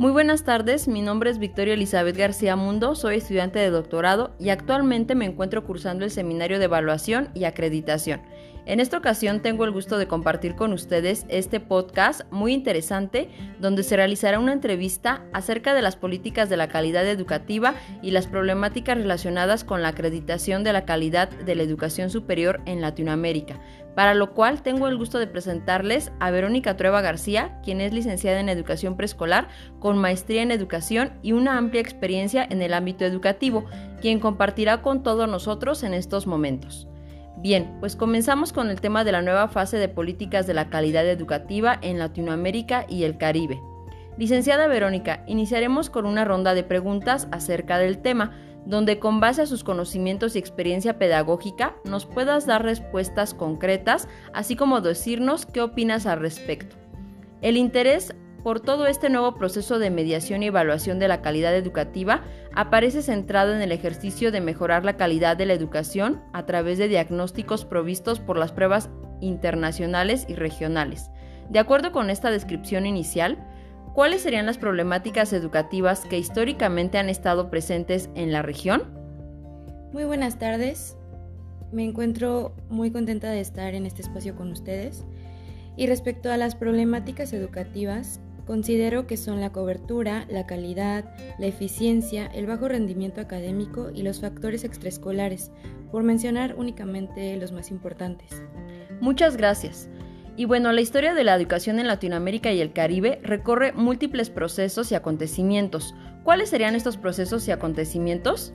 Muy buenas tardes, mi nombre es Victoria Elizabeth García Mundo, soy estudiante de doctorado y actualmente me encuentro cursando el Seminario de Evaluación y Acreditación. En esta ocasión tengo el gusto de compartir con ustedes este podcast muy interesante donde se realizará una entrevista acerca de las políticas de la calidad educativa y las problemáticas relacionadas con la acreditación de la calidad de la educación superior en Latinoamérica, para lo cual tengo el gusto de presentarles a Verónica Trueba García, quien es licenciada en educación preescolar con maestría en educación y una amplia experiencia en el ámbito educativo, quien compartirá con todos nosotros en estos momentos. Bien, pues comenzamos con el tema de la nueva fase de políticas de la calidad educativa en Latinoamérica y el Caribe. Licenciada Verónica, iniciaremos con una ronda de preguntas acerca del tema, donde con base a sus conocimientos y experiencia pedagógica nos puedas dar respuestas concretas, así como decirnos qué opinas al respecto. El interés por todo este nuevo proceso de mediación y evaluación de la calidad educativa aparece centrado en el ejercicio de mejorar la calidad de la educación a través de diagnósticos provistos por las pruebas internacionales y regionales. De acuerdo con esta descripción inicial, ¿Cuáles serían las problemáticas educativas que históricamente han estado presentes en la región? Muy buenas tardes. Me encuentro muy contenta de estar en este espacio con ustedes. Y respecto a las problemáticas educativas, considero que son la cobertura, la calidad, la eficiencia, el bajo rendimiento académico y los factores extraescolares, por mencionar únicamente los más importantes. Muchas gracias. Y bueno, la historia de la educación en Latinoamérica y el Caribe recorre múltiples procesos y acontecimientos. ¿Cuáles serían estos procesos y acontecimientos?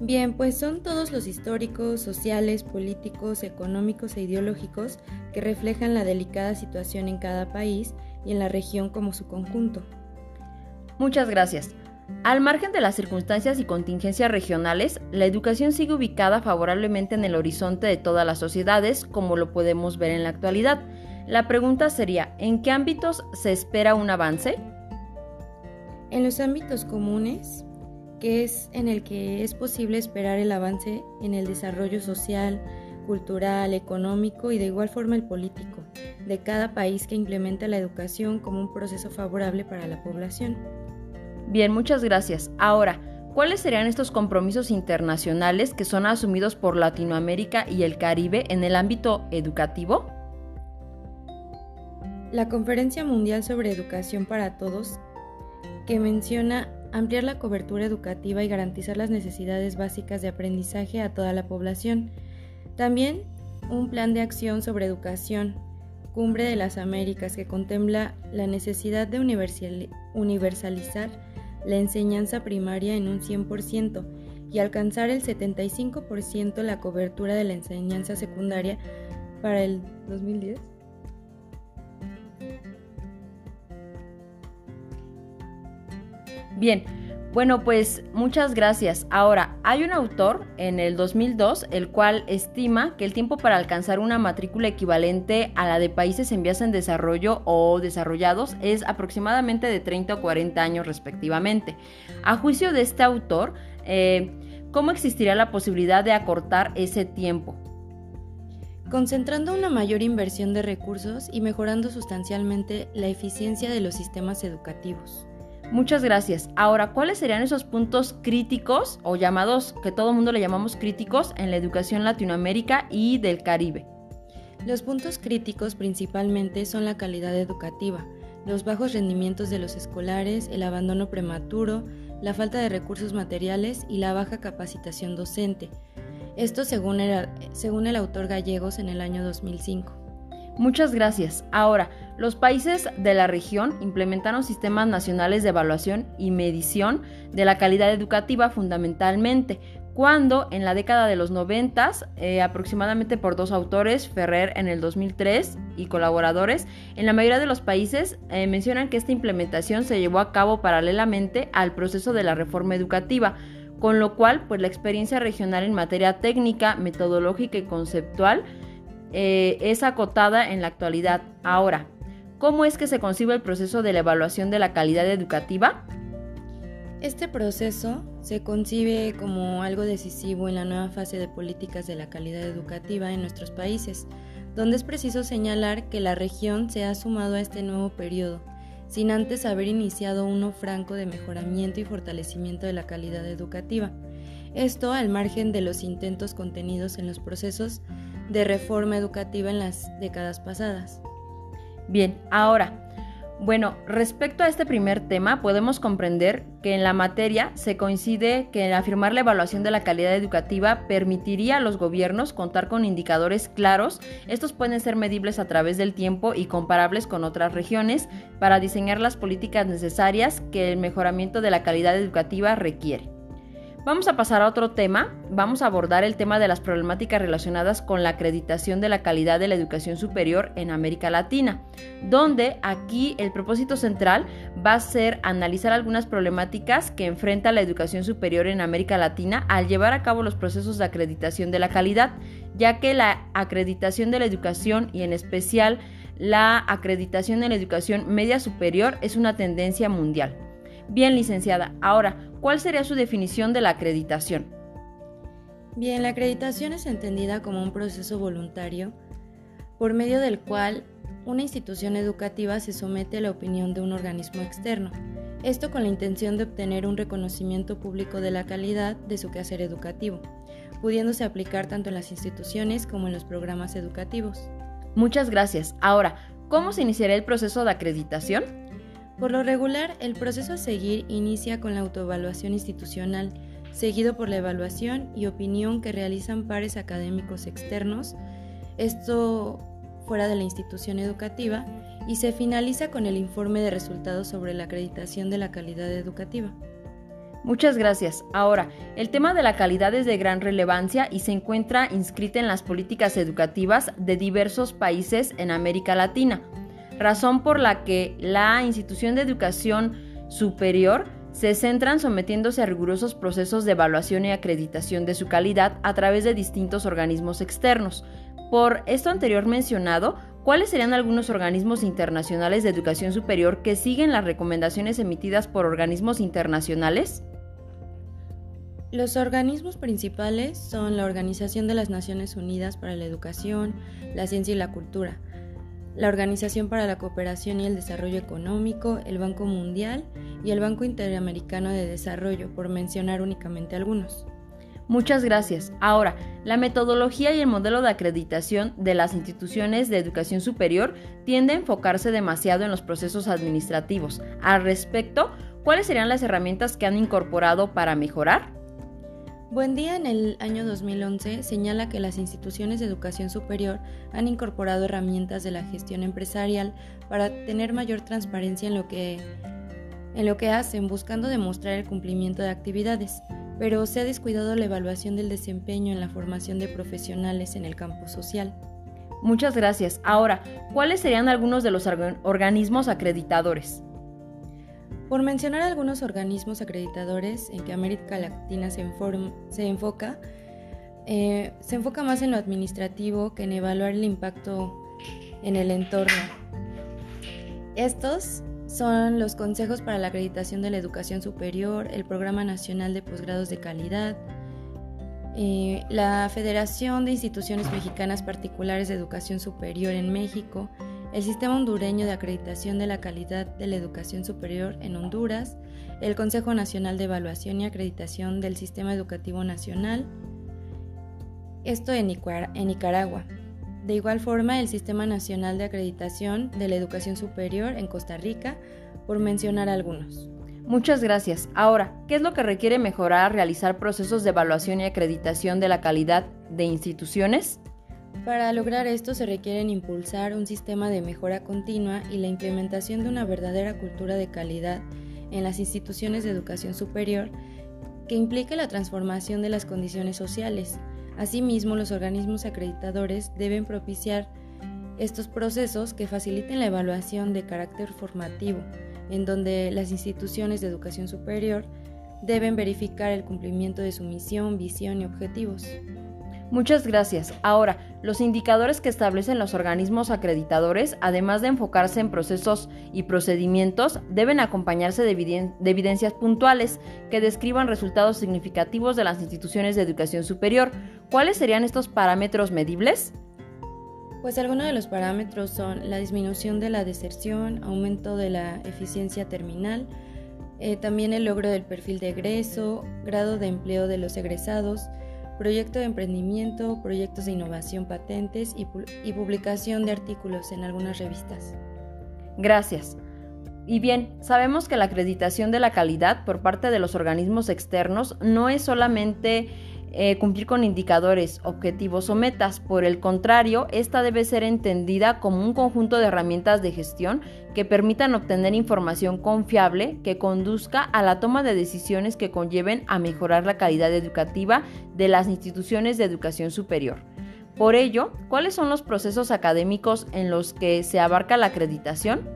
Bien, pues son todos los históricos, sociales, políticos, económicos e ideológicos que reflejan la delicada situación en cada país y en la región como su conjunto. Muchas gracias. Al margen de las circunstancias y contingencias regionales, la educación sigue ubicada favorablemente en el horizonte de todas las sociedades, como lo podemos ver en la actualidad. La pregunta sería, ¿en qué ámbitos se espera un avance? En los ámbitos comunes, que es en el que es posible esperar el avance en el desarrollo social, cultural, económico y de igual forma el político de cada país que implementa la educación como un proceso favorable para la población. Bien, muchas gracias. Ahora, ¿cuáles serían estos compromisos internacionales que son asumidos por Latinoamérica y el Caribe en el ámbito educativo? La Conferencia Mundial sobre Educación para Todos, que menciona ampliar la cobertura educativa y garantizar las necesidades básicas de aprendizaje a toda la población. También un plan de acción sobre educación, Cumbre de las Américas, que contempla la necesidad de universalizar la enseñanza primaria en un 100% y alcanzar el 75% la cobertura de la enseñanza secundaria para el 2010. Bien, bueno, pues muchas gracias. Ahora, hay un autor en el 2002 el cual estima que el tiempo para alcanzar una matrícula equivalente a la de países en vías en desarrollo o desarrollados es aproximadamente de 30 o 40 años respectivamente. A juicio de este autor, eh, ¿cómo existiría la posibilidad de acortar ese tiempo? Concentrando una mayor inversión de recursos y mejorando sustancialmente la eficiencia de los sistemas educativos. Muchas gracias. Ahora, ¿cuáles serían esos puntos críticos o llamados, que todo el mundo le llamamos críticos, en la educación Latinoamérica y del Caribe? Los puntos críticos principalmente son la calidad educativa, los bajos rendimientos de los escolares, el abandono prematuro, la falta de recursos materiales y la baja capacitación docente. Esto según el, según el autor Gallegos en el año 2005. Muchas gracias. Ahora, los países de la región implementaron sistemas nacionales de evaluación y medición de la calidad educativa fundamentalmente, cuando en la década de los 90, eh, aproximadamente por dos autores, Ferrer en el 2003 y colaboradores, en la mayoría de los países eh, mencionan que esta implementación se llevó a cabo paralelamente al proceso de la reforma educativa, con lo cual pues la experiencia regional en materia técnica, metodológica y conceptual eh, es acotada en la actualidad. Ahora, ¿cómo es que se concibe el proceso de la evaluación de la calidad educativa? Este proceso se concibe como algo decisivo en la nueva fase de políticas de la calidad educativa en nuestros países, donde es preciso señalar que la región se ha sumado a este nuevo periodo, sin antes haber iniciado uno franco de mejoramiento y fortalecimiento de la calidad educativa. Esto al margen de los intentos contenidos en los procesos de reforma educativa en las décadas pasadas. Bien, ahora, bueno, respecto a este primer tema, podemos comprender que en la materia se coincide que afirmar la evaluación de la calidad educativa permitiría a los gobiernos contar con indicadores claros. Estos pueden ser medibles a través del tiempo y comparables con otras regiones para diseñar las políticas necesarias que el mejoramiento de la calidad educativa requiere. Vamos a pasar a otro tema. Vamos a abordar el tema de las problemáticas relacionadas con la acreditación de la calidad de la educación superior en América Latina, donde aquí el propósito central va a ser analizar algunas problemáticas que enfrenta la educación superior en América Latina al llevar a cabo los procesos de acreditación de la calidad, ya que la acreditación de la educación y en especial la acreditación en la educación media superior es una tendencia mundial. Bien, licenciada, ahora, ¿cuál sería su definición de la acreditación? Bien, la acreditación es entendida como un proceso voluntario por medio del cual una institución educativa se somete a la opinión de un organismo externo, esto con la intención de obtener un reconocimiento público de la calidad de su quehacer educativo, pudiéndose aplicar tanto en las instituciones como en los programas educativos. Muchas gracias. Ahora, ¿cómo se iniciará el proceso de acreditación? Por lo regular, el proceso a seguir inicia con la autoevaluación institucional, seguido por la evaluación y opinión que realizan pares académicos externos, esto fuera de la institución educativa, y se finaliza con el informe de resultados sobre la acreditación de la calidad educativa. Muchas gracias. Ahora, el tema de la calidad es de gran relevancia y se encuentra inscrita en las políticas educativas de diversos países en América Latina razón por la que la institución de educación superior se centran sometiéndose a rigurosos procesos de evaluación y acreditación de su calidad a través de distintos organismos externos. Por esto anterior mencionado, ¿cuáles serían algunos organismos internacionales de educación superior que siguen las recomendaciones emitidas por organismos internacionales? Los organismos principales son la Organización de las Naciones Unidas para la Educación, la Ciencia y la Cultura, la Organización para la Cooperación y el Desarrollo Económico, el Banco Mundial y el Banco Interamericano de Desarrollo, por mencionar únicamente algunos. Muchas gracias. Ahora, la metodología y el modelo de acreditación de las instituciones de educación superior tiende a enfocarse demasiado en los procesos administrativos. Al respecto, ¿cuáles serían las herramientas que han incorporado para mejorar? Buen Día en el año 2011 señala que las instituciones de educación superior han incorporado herramientas de la gestión empresarial para tener mayor transparencia en lo que, en lo que hacen, buscando demostrar el cumplimiento de actividades, pero se ha descuidado la evaluación del desempeño en la formación de profesionales en el campo social. Muchas gracias. Ahora, ¿cuáles serían algunos de los organismos acreditadores? Por mencionar algunos organismos acreditadores en que América Latina se, enfoca, eh, se enfoca más en lo administrativo que en evaluar el impacto en el entorno. Estos son los Consejos para la Acreditación de la Educación Superior, el Programa Nacional de Posgrados de Calidad, eh, la Federación de Instituciones Mexicanas Particulares de Educación Superior en México, el Sistema Hondureño de Acreditación de la Calidad de la Educación Superior en Honduras, el Consejo Nacional de Evaluación y Acreditación del Sistema Educativo Nacional, esto en Nicaragua. De igual forma, el Sistema Nacional de Acreditación de la Educación Superior en Costa Rica, por mencionar algunos. Muchas gracias. Ahora, ¿qué es lo que requiere mejorar realizar procesos de evaluación y acreditación de la calidad de instituciones? Para lograr esto se requieren impulsar un sistema de mejora continua y la implementación de una verdadera cultura de calidad en las instituciones de educación superior que implique la transformación de las condiciones sociales. Asimismo, los organismos acreditadores deben propiciar estos procesos que faciliten la evaluación de carácter formativo, en donde las instituciones de educación superior deben verificar el cumplimiento de su misión, visión y objetivos. Muchas gracias. Ahora, los indicadores que establecen los organismos acreditadores, además de enfocarse en procesos y procedimientos, deben acompañarse de, evidencias puntuales que describan resultados significativos de las instituciones de educación superior. ¿Cuáles serían estos parámetros medibles? Pues algunos de los parámetros son la disminución de la deserción, aumento de la eficiencia terminal, eh, también el logro del perfil de egreso, grado de empleo de los egresados, proyecto de emprendimiento, proyectos de innovación, patentes y, y publicación de artículos en algunas revistas. Gracias. Y bien, sabemos que la acreditación de la calidad por parte de los organismos externos no es solamente eh, cumplir con indicadores, objetivos o metas. Por el contrario, esta debe ser entendida como un conjunto de herramientas de gestión que permitan obtener información confiable que conduzca a la toma de decisiones que conlleven a mejorar la calidad educativa de las instituciones de educación superior. Por ello, ¿cuáles son los procesos académicos en los que se abarca la acreditación?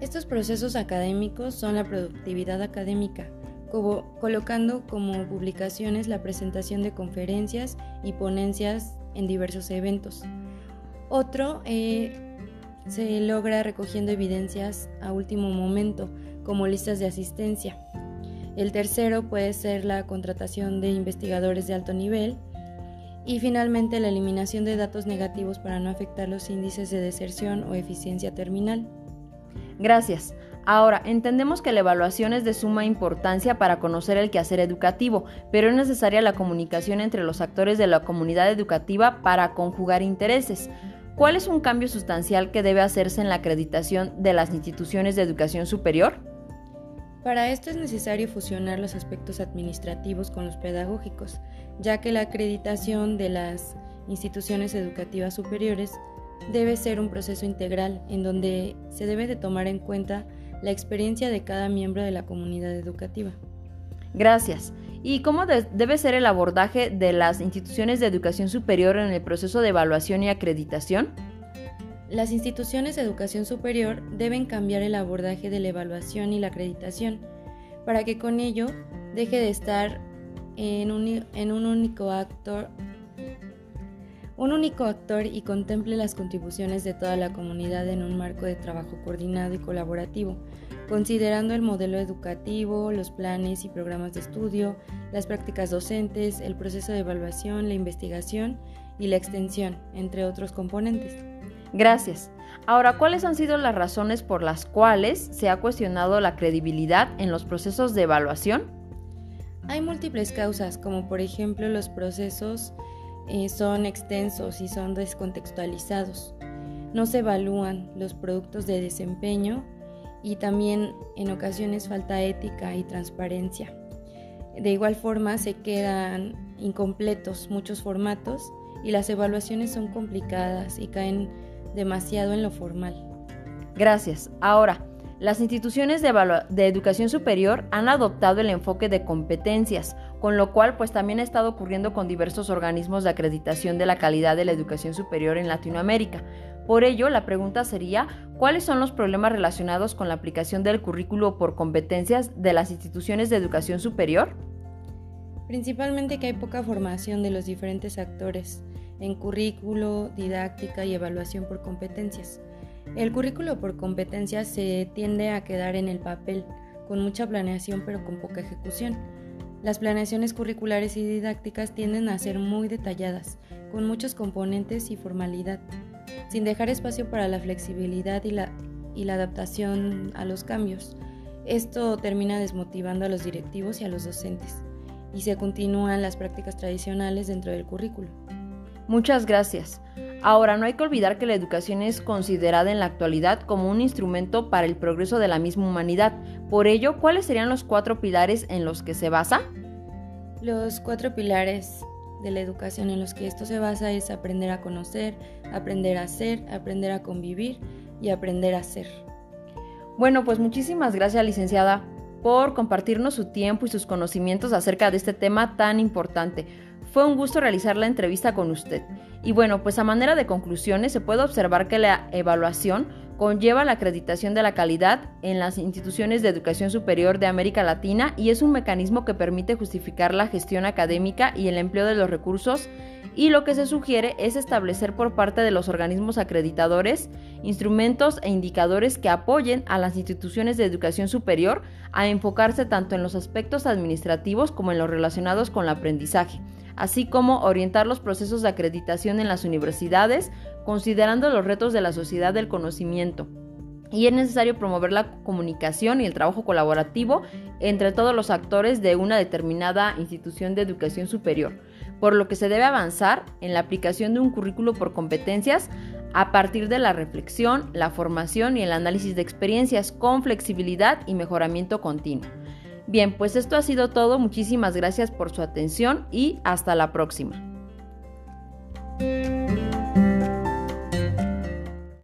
Estos procesos académicos son la productividad académica, colocando como publicaciones la presentación de conferencias y ponencias en diversos eventos. Otro eh, se logra recogiendo evidencias a último momento, como listas de asistencia. El tercero puede ser la contratación de investigadores de alto nivel. Y finalmente la eliminación de datos negativos para no afectar los índices de deserción o eficiencia terminal. Gracias. Ahora, entendemos que la evaluación es de suma importancia para conocer el quehacer educativo, pero es necesaria la comunicación entre los actores de la comunidad educativa para conjugar intereses. ¿Cuál es un cambio sustancial que debe hacerse en la acreditación de las instituciones de educación superior? Para esto es necesario fusionar los aspectos administrativos con los pedagógicos, ya que la acreditación de las instituciones educativas superiores debe ser un proceso integral en donde se debe de tomar en cuenta la experiencia de cada miembro de la comunidad educativa. Gracias. ¿Y cómo debe ser el abordaje de las instituciones de educación superior en el proceso de evaluación y acreditación? Las instituciones de educación superior deben cambiar el abordaje de la evaluación y la acreditación para que con ello deje de estar en un, en un único actor un único actor y contemple las contribuciones de toda la comunidad en un marco de trabajo coordinado y colaborativo, considerando el modelo educativo, los planes y programas de estudio, las prácticas docentes, el proceso de evaluación, la investigación y la extensión, entre otros componentes. Gracias. Ahora, ¿cuáles han sido las razones por las cuales se ha cuestionado la credibilidad en los procesos de evaluación? Hay múltiples causas, como por ejemplo los procesos son extensos y son descontextualizados. No se evalúan los productos de desempeño y también en ocasiones falta ética y transparencia. De igual forma se quedan incompletos muchos formatos y las evaluaciones son complicadas y caen demasiado en lo formal. Gracias. Ahora, las instituciones de, educación superior han adoptado el enfoque de competencias, con lo cual pues también ha estado ocurriendo con diversos organismos de acreditación de la calidad de la educación superior en Latinoamérica. Por ello, la pregunta sería, ¿cuáles son los problemas relacionados con la aplicación del currículo por competencias de las instituciones de educación superior? Principalmente que hay poca formación de los diferentes actores en currículo, didáctica y evaluación por competencias. El currículo por competencias se tiende a quedar en el papel, con mucha planeación pero con poca ejecución. Las planeaciones curriculares y didácticas tienden a ser muy detalladas, con muchos componentes y formalidad, sin dejar espacio para la flexibilidad y la, y la adaptación a los cambios. Esto termina desmotivando a los directivos y a los docentes, y se continúan las prácticas tradicionales dentro del currículo. Muchas gracias. Ahora, no hay que olvidar que la educación es considerada en la actualidad como un instrumento para el progreso de la misma humanidad. Por ello, ¿cuáles serían los cuatro pilares en los que se basa? Los cuatro pilares de la educación en los que esto se basa es aprender a conocer, aprender a ser, aprender a convivir y aprender a ser. Bueno, pues muchísimas gracias, licenciada, por compartirnos su tiempo y sus conocimientos acerca de este tema tan importante. Fue un gusto realizar la entrevista con usted. Y bueno, pues a manera de conclusiones se puede observar que la evaluación conlleva la acreditación de la calidad en las instituciones de educación superior de América Latina y es un mecanismo que permite justificar la gestión académica y el empleo de los recursos. Y lo que se sugiere es establecer por parte de los organismos acreditadores instrumentos e indicadores que apoyen a las instituciones de educación superior a enfocarse tanto en los aspectos administrativos como en los relacionados con el aprendizaje así como orientar los procesos de acreditación en las universidades, considerando los retos de la sociedad del conocimiento. Y es necesario promover la comunicación y el trabajo colaborativo entre todos los actores de una determinada institución de educación superior, por lo que se debe avanzar en la aplicación de un currículo por competencias a partir de la reflexión, la formación y el análisis de experiencias con flexibilidad y mejoramiento continuo. Bien, pues esto ha sido todo. Muchísimas gracias por su atención y hasta la próxima.